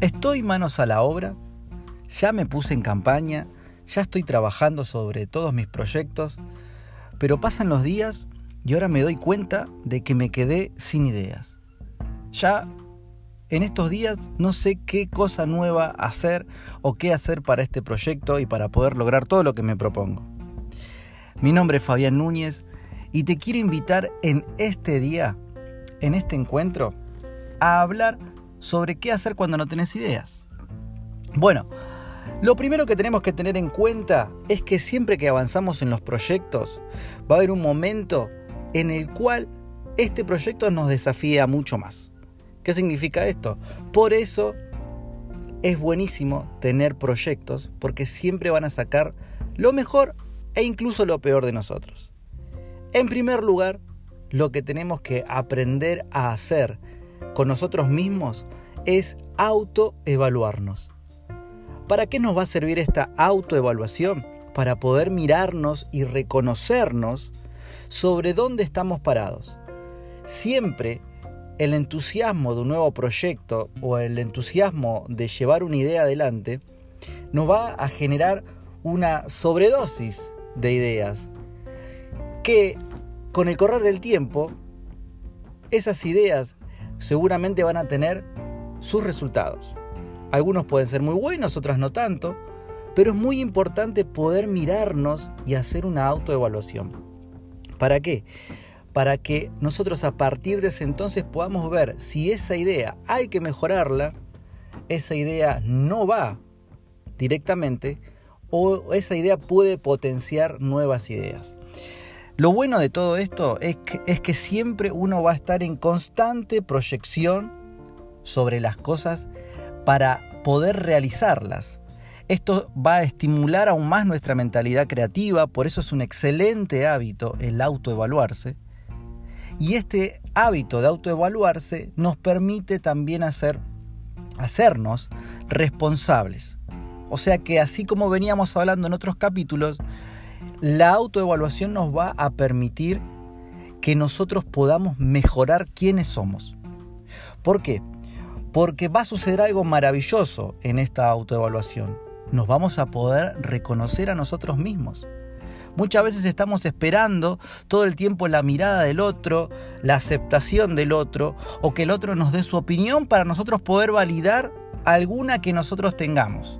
Estoy manos a la obra, ya me puse en campaña, ya estoy trabajando sobre todos mis proyectos, pero pasan los días y ahora me doy cuenta de que me quedé sin ideas. Ya en estos días no sé qué cosa nueva hacer o qué hacer para este proyecto y para poder lograr todo lo que me propongo. Mi nombre es Fabián Núñez y te quiero invitar en este día, en este encuentro, a hablar sobre qué hacer cuando no tenés ideas. Bueno, lo primero que tenemos que tener en cuenta es que siempre que avanzamos en los proyectos va a haber un momento en el cual este proyecto nos desafía mucho más. ¿Qué significa esto? Por eso es buenísimo tener proyectos porque siempre van a sacar lo mejor e incluso lo peor de nosotros. En primer lugar, lo que tenemos que aprender a hacer con nosotros mismos es autoevaluarnos. ¿Para qué nos va a servir esta autoevaluación? Para poder mirarnos y reconocernos sobre dónde estamos parados. Siempre el entusiasmo de un nuevo proyecto o el entusiasmo de llevar una idea adelante nos va a generar una sobredosis de ideas que con el correr del tiempo esas ideas seguramente van a tener sus resultados. Algunos pueden ser muy buenos, otras no tanto, pero es muy importante poder mirarnos y hacer una autoevaluación. ¿Para qué? para que nosotros a partir de ese entonces podamos ver si esa idea hay que mejorarla, esa idea no va directamente o esa idea puede potenciar nuevas ideas. Lo bueno de todo esto es que, siempre uno va a estar en constante proyección sobre las cosas para poder realizarlas. Esto va a estimular aún más nuestra mentalidad creativa, por eso es un excelente hábito el autoevaluarse. Y este hábito de autoevaluarse nos permite también hacer, hacernos responsables. O sea que así como veníamos hablando en otros capítulos, la autoevaluación nos va a permitir que nosotros podamos mejorar quiénes somos. ¿Por qué? Porque va a suceder algo maravilloso en esta autoevaluación. Nos vamos a poder reconocer a nosotros mismos. Muchas veces estamos esperando todo el tiempo la mirada del otro, la aceptación del otro, o que el otro nos dé su opinión para nosotros poder validar alguna que nosotros tengamos.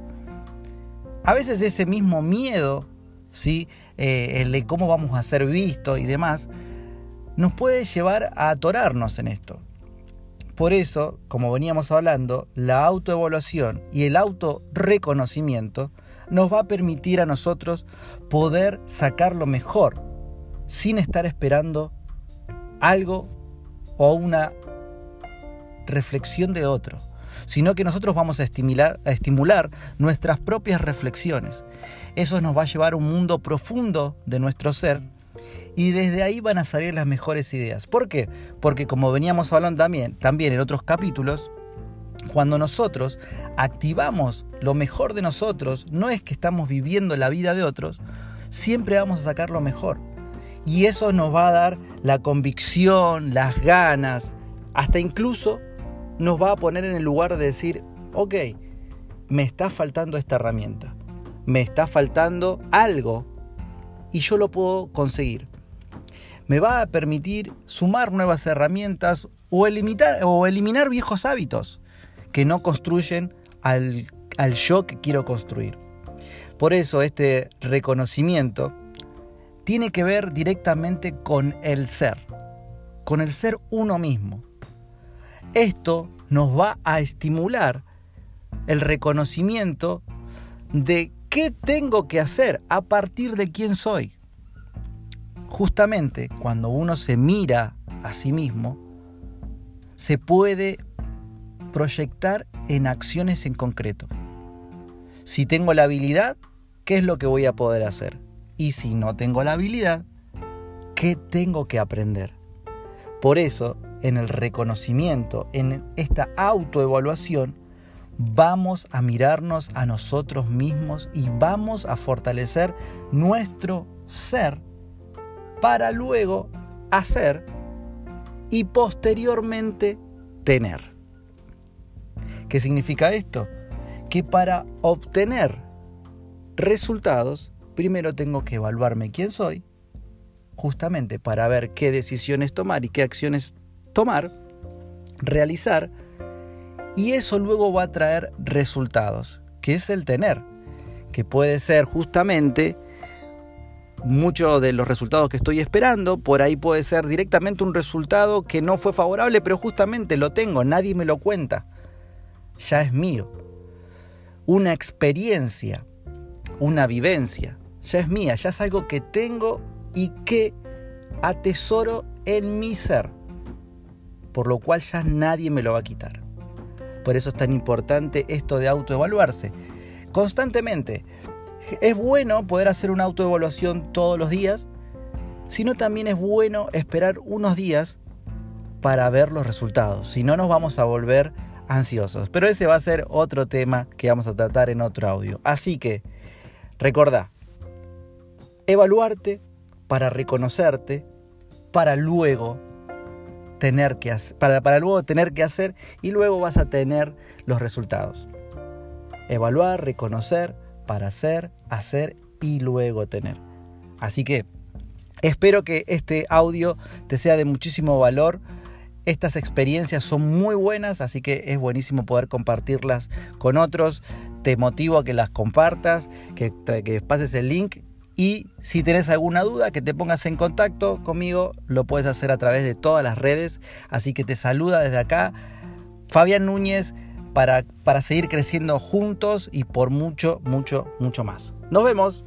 A veces ese mismo miedo, ¿sí? Eh, el de cómo vamos a ser vistos y demás, nos puede llevar a atorarnos en esto. Por eso, como veníamos hablando, la autoevaluación y el autorreconocimiento nos va a permitir a nosotros poder sacar lo mejor sin estar esperando algo o una reflexión de otro, sino que nosotros vamos a estimular, a estimular nuestras propias reflexiones. Eso nos va a llevar a un mundo profundo de nuestro ser y desde ahí van a salir las mejores ideas. ¿Por qué? Porque como veníamos hablando también, también en otros capítulos, cuando nosotros activamos lo mejor de nosotros, no es que estamos viviendo la vida de otros, siempre vamos a sacar lo mejor. Y eso nos va a dar la convicción, las ganas, hasta incluso nos va a poner en el lugar de decir, ok, me está faltando esta herramienta, me está faltando algo y yo lo puedo conseguir. Me va a permitir sumar nuevas herramientas o eliminar, o eliminar viejos hábitos que no construyen al, al yo que quiero construir. Por eso este reconocimiento tiene que ver directamente con el ser, con el ser uno mismo. Esto nos va a estimular el reconocimiento de qué tengo que hacer a partir de quién soy. Justamente cuando uno se mira a sí mismo, se puede proyectar en acciones en concreto. Si tengo la habilidad, ¿qué es lo que voy a poder hacer? Y si no tengo la habilidad, ¿qué tengo que aprender? Por eso, en el reconocimiento, en esta autoevaluación, vamos a mirarnos a nosotros mismos y vamos a fortalecer nuestro ser para luego hacer y posteriormente tener. ¿Qué significa esto? Que para obtener resultados, primero tengo que evaluarme quién soy, justamente para ver qué decisiones tomar y qué acciones tomar, realizar, y eso luego va a traer resultados, que es el tener, que puede ser justamente muchos de los resultados que estoy esperando, por ahí puede ser directamente un resultado que no fue favorable, pero justamente lo tengo, nadie me lo cuenta, ya es mío. Una experiencia, una vivencia, ya es mía, ya es algo que tengo y que atesoro en mi ser, por lo cual ya nadie me lo va a quitar. Por eso es tan importante esto de autoevaluarse constantemente. Es bueno poder hacer una autoevaluación todos los días, sino también es bueno esperar unos días para ver los resultados. Si no, nos vamos a volver ansiosos. Pero ese va a ser otro tema que vamos a tratar en otro audio. Así que, recordá, evaluarte para reconocerte, para luego tener que hacer, para, para luego tener que hacer y luego vas a tener los resultados. Evaluar, reconocer, para hacer, hacer y luego tener. Así que espero que este audio te sea de muchísimo valor. Estas experiencias son muy buenas, así que es buenísimo poder compartirlas con otros. Te motivo a que las compartas, que, que pases el link y si tienes alguna duda, que te pongas en contacto conmigo, lo puedes hacer a través de todas las redes. Así que te saluda desde acá Fabián Núñez para, para seguir creciendo juntos y por mucho, mucho, mucho más. Nos vemos.